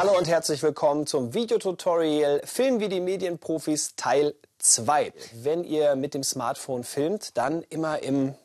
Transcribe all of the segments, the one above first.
Hallo und herzlich willkommen zum Videotutorial Film wie die Medienprofis Teil 2. Wenn ihr mit dem Smartphone filmt, dann immer im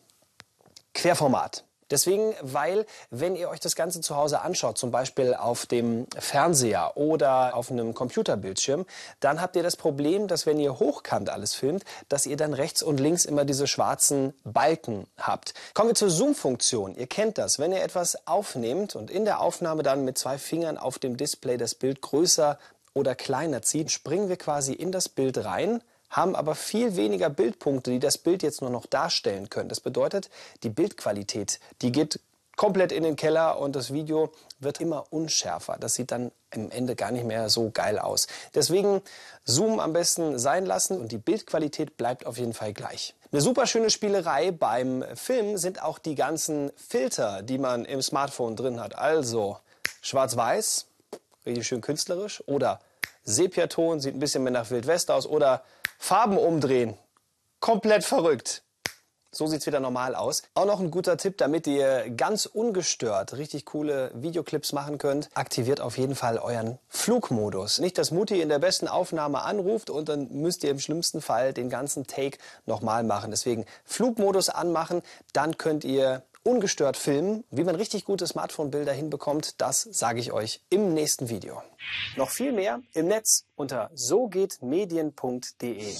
Querformat. Deswegen, weil wenn ihr euch das Ganze zu Hause anschaut, zum Beispiel auf dem Fernseher oder auf einem Computerbildschirm, dann habt ihr das Problem, dass wenn ihr hochkant alles filmt, dass ihr dann rechts und links immer diese schwarzen Balken habt. Kommen wir zur Zoom-Funktion. Ihr kennt das. Wenn ihr etwas aufnehmt und in der Aufnahme dann mit zwei Fingern auf dem Display das Bild größer oder kleiner zieht, springen wir quasi in das Bild rein haben aber viel weniger Bildpunkte, die das Bild jetzt nur noch darstellen können. Das bedeutet, die Bildqualität, die geht komplett in den Keller und das Video wird immer unschärfer. Das sieht dann am Ende gar nicht mehr so geil aus. Deswegen Zoom am besten sein lassen und die Bildqualität bleibt auf jeden Fall gleich. Eine super schöne Spielerei beim Film sind auch die ganzen Filter, die man im Smartphone drin hat. Also schwarz-weiß, richtig schön künstlerisch oder Sepiaton, sieht ein bisschen mehr nach Wildwest aus oder Farben umdrehen. Komplett verrückt. So sieht's wieder normal aus. Auch noch ein guter Tipp, damit ihr ganz ungestört richtig coole Videoclips machen könnt. Aktiviert auf jeden Fall euren Flugmodus. Nicht, dass Mutti in der besten Aufnahme anruft und dann müsst ihr im schlimmsten Fall den ganzen Take nochmal machen. Deswegen Flugmodus anmachen, dann könnt ihr ungestört filmen. Wie man richtig gute Smartphone-Bilder hinbekommt, das sage ich euch im nächsten Video. Noch viel mehr im Netz unter sogehtmedien.de.